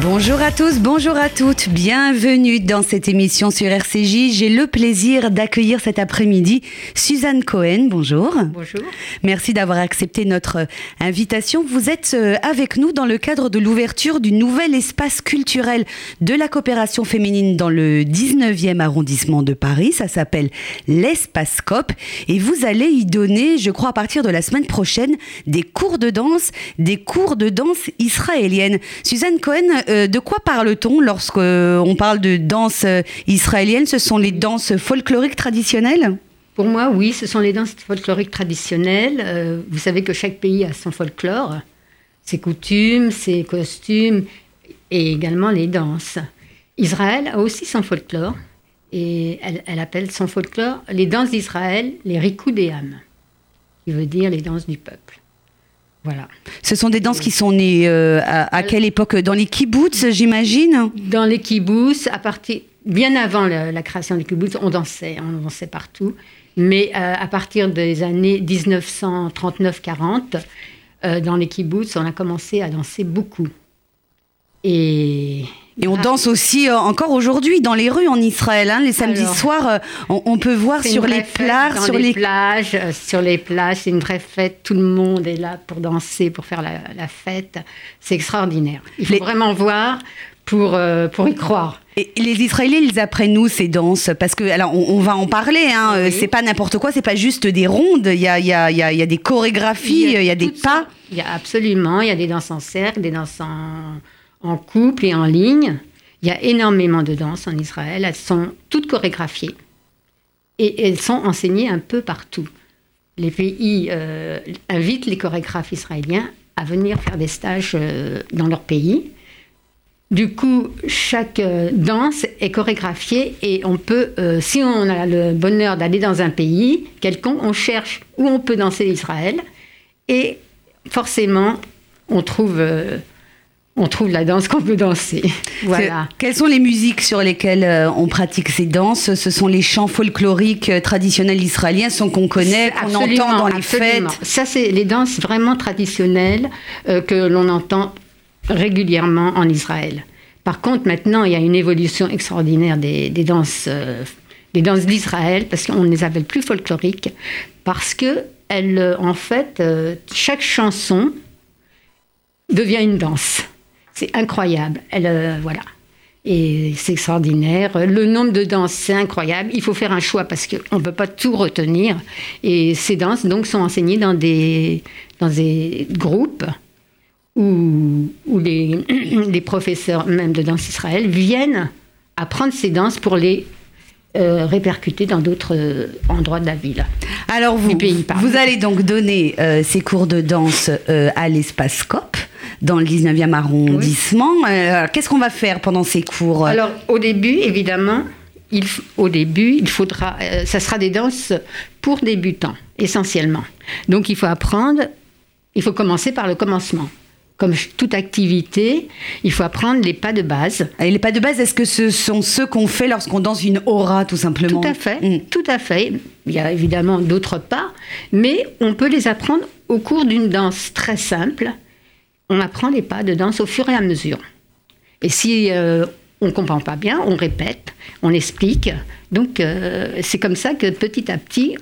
Bonjour à tous, bonjour à toutes, bienvenue dans cette émission sur RCJ. J'ai le plaisir d'accueillir cet après-midi Suzanne Cohen. Bonjour. Bonjour. Merci d'avoir accepté notre invitation. Vous êtes euh, avec nous dans le cadre de l'ouverture du nouvel espace culturel de la coopération féminine dans le 19e arrondissement de Paris. Ça s'appelle l'Espace COP et vous allez y donner, je crois à partir de la semaine prochaine, des cours de danse, des cours de danse israélienne. Suzanne Cohen, euh, de quoi parle-t-on lorsqu'on euh, parle de danse euh, israélienne? Ce sont les danses folkloriques traditionnelles? Pour moi, oui, ce sont les danses folkloriques traditionnelles. vous savez que chaque pays a son folklore, ses coutumes, ses costumes et également les danses. Israël a aussi son folklore et elle, appelle son folklore les danses d'Israël, les rikudéam, qui veut dire les danses du peuple. Voilà. Ce sont des danses qui sont nées euh, à, quelle époque? Dans les kibbutz, j'imagine? Dans les kibbutz, à partir, bien avant la, création des kibbutz, on dansait, on dansait partout. Mais euh, à partir des années 1939-40, euh, dans les kibbutz, on a commencé à danser beaucoup. Et et on danse aussi euh, encore aujourd'hui dans les rues en Israël. Hein, les samedis soirs, euh, on, peut voir sur les plages, sur les... plages, euh, sur les plages, c'est une vraie fête. Tout le monde est là pour danser, pour faire la, fête. C'est extraordinaire. Il faut vraiment voir pour, pour y croire. Et les Israéliens, ils apprennent nous ces danses? Parce que alors on, va en parler. Hein, C'est pas n'importe quoi, c'est pas juste des rondes. Il y a, y a, il y a des chorégraphies, il y a, des pas. Il y a absolument, il y a des danses en cercle, des danses en en couple et en ligne. Il y a énormément de danses en Israël. Elles sont toutes chorégraphiées et elles sont enseignées un peu partout. Les pays euh, invitent les chorégraphes israéliens à venir faire des stages euh, dans leur pays. Du coup, chaque euh, danse est chorégraphiée et on peut, si on a le bonheur d'aller dans un pays quelconque, on cherche où on peut danser Israël et forcément, on trouve on trouve la danse qu'on peut danser. Voilà. Quelles sont les musiques sur lesquelles euh, on pratique ces danses? Ce sont les chants folkloriques euh, traditionnels israéliens, ceux qu'on connaît, qu'on entend dans les fêtes. Ça, c'est les danses vraiment traditionnelles euh, que l'on entend régulièrement en Israël. Par contre, maintenant, il y a une évolution extraordinaire des, danses, des danses d'Israël, parce qu'on ne les appelle plus folkloriques, parce que elles, en fait, chaque chanson devient une danse. C'est incroyable. Elle, euh, voilà. Et c'est extraordinaire. Le nombre de danses, c'est incroyable. Il faut faire un choix parce qu'on ne peut pas tout retenir. Et ces danses, donc, sont enseignées dans des, dans des groupes où, où les, les professeurs même de danse Israël viennent apprendre ces danses pour les euh, répercuter dans d'autres euh, endroits de la ville. Alors vous, pays, vous allez donc donner ces cours de danse à l'espace COP dans le 19e arrondissement. Euh, qu'est-ce qu'on va faire pendant ces cours Alors, au début, évidemment, il, au début, il faudra, euh, ça sera des danses pour débutants, essentiellement. Donc, il faut apprendre, il faut commencer par le commencement comme toute activité, il faut apprendre les pas de base. Et les pas de base, est-ce que ce sont ceux qu'on fait lorsqu'on danse une aura, tout simplement Tout à fait, mm. tout à fait. Il y a évidemment d'autres pas, mais on peut les apprendre au cours d'une danse très simple on apprend les pas de danse au fur et à mesure. Et si euh, on ne comprend pas bien, on répète, on explique. Donc euh, c'est comme ça que petit à petit,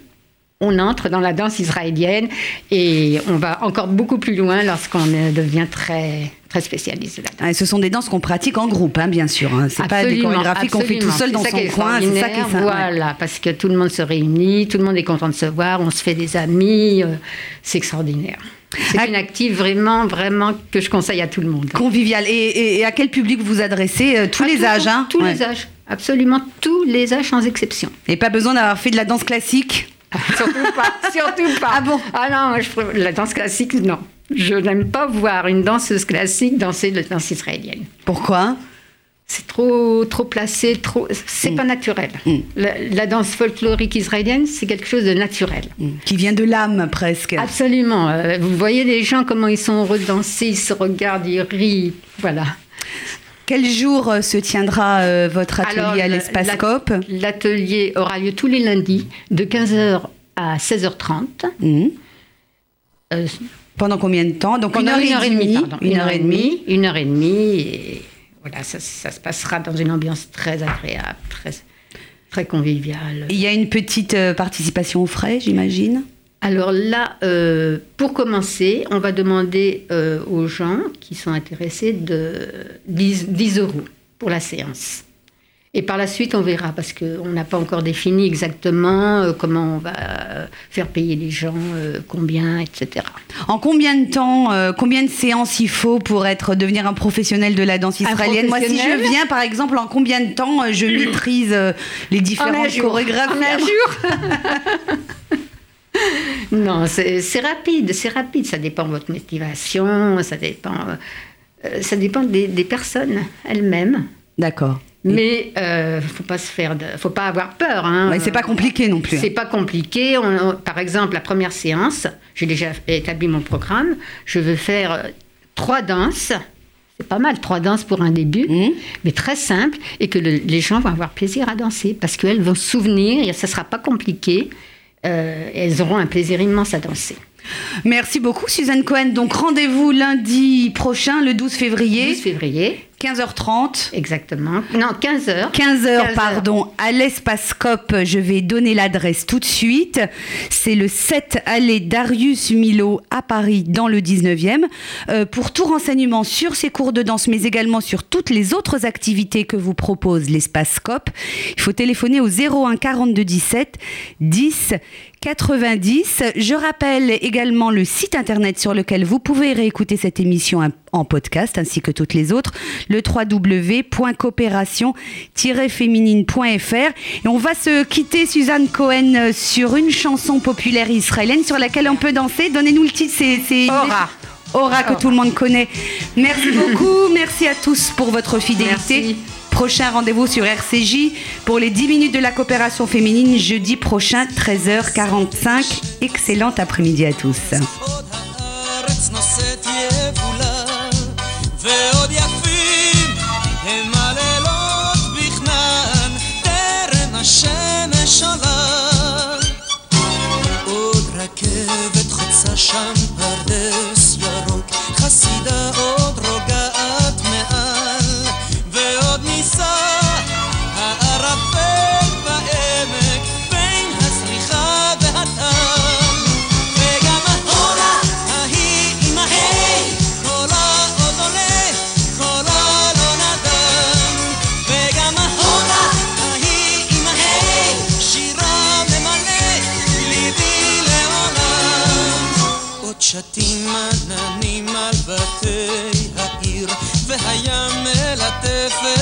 on entre dans la danse israélienne et on va encore beaucoup plus loin lorsqu'on devient très très spécialisé. Et ce sont des danses qu'on pratique en groupe, hein, bien sûr. Hein. C'est pas des chorégraphies qu'on fait tout seul dans son coin. C'est ça qui est Voilà, parce que tout le monde se réunit, tout le monde est content de se voir, on se fait des amis, euh, c'est extraordinaire. C'est une active vraiment, vraiment que je conseille à tout le monde. Convivial. Et, à quel public vous adressez euh, Tous les âges, hein Tous les âges, absolument tous les âges sans exception. Et pas besoin d'avoir fait de la danse classique Surtout pas, surtout pas. Ah bon Ah non, je, la danse classique, non. Je n'aime pas voir une danseuse classique danser de la danse israélienne. Pourquoi? C'est trop, trop placé, trop. C'est mm. pas naturel. Mm. La, danse folklorique israélienne, c'est quelque chose de naturel. Mm. Qui vient de l'âme presque. Absolument. Euh, vous voyez les gens, comment ils sont heureux de danser, ils se regardent, ils rient. Voilà. Quel jour se tiendra votre atelier à l'espace COP L'atelier aura lieu tous les lundis de 15h à 16h30. Mmh. Pendant combien de temps? Donc une heure, et demie. Une, heure, et demie. Une heure et demie. Et voilà, ça, ça, se passera dans une ambiance très agréable, très, très conviviale. Il y a une petite participation aux frais, j'imagine? Alors là, euh, pour commencer, on va demander euh, aux gens qui sont intéressés de 10, euros pour la séance. Et par la suite, on verra, parce qu'on n'a pas encore défini exactement euh, comment on va faire payer les gens, combien, etc. En combien de temps, combien de séances il faut pour être devenir un professionnel de la danse israélienne? Moi, si je viens, par exemple, en combien de temps je maîtrise les différentes chorégraphies? En un jour non, c'est rapide, c'est rapide. Ça dépend de votre motivation, ça dépend, euh, ça dépend des, personnes elles-mêmes. D'accord. Mais euh, faut pas se faire, faut pas avoir peur. Hein. c'est pas compliqué non plus. C'est pas compliqué. par exemple, la première séance, j'ai déjà établi mon programme. Je veux faire euh, trois danses. C'est pas mal, trois danses pour un début, mmh. mais très simple, et que les gens vont avoir plaisir à danser parce qu'elles vont se souvenir, et ça sera pas compliqué. Euh, elles auront un plaisir immense à danser. Merci beaucoup Suzanne Cohen. Donc rendez-vous lundi prochain, le 12 février. 12 février. 15h30. Exactement. Non, 15h. 15h, pardon, à l'espace COP. Je vais donner l'adresse tout de suite. C'est le 7 allée Darius Milo à Paris, dans le 19e. Euh, pour tout renseignement sur ces cours de danse, mais également sur toutes les autres activités que vous propose l'espace COP, il faut téléphoner au 01 42 17 10 90. Je rappelle également le site internet sur lequel vous pouvez réécouter cette émission en podcast ainsi que toutes les autres, le www.coopération-féminine.fr. Et on va se quitter, Suzanne Cohen, sur une chanson populaire israélienne sur laquelle on peut danser. Donnez-nous le titre, c'est... Aura. Aura que tout le monde connaît. Merci beaucoup, merci à tous pour votre fidélité. Prochain rendez-vous sur RCJ pour les 10 minutes de la coopération féminine jeudi prochain 13h45. Excellent après-midi à tous. הכניסה, הערפל בעמק, בין הזריחה והטעם. וגם האורה ההיא עם ההי, קולה עוד עולה, קולה לא נדם. וגם האורה ההיא עם ההי, שירה ממלא, ליבי לעולם. עוד שתים עננים על בתי העיר, והים מלטפת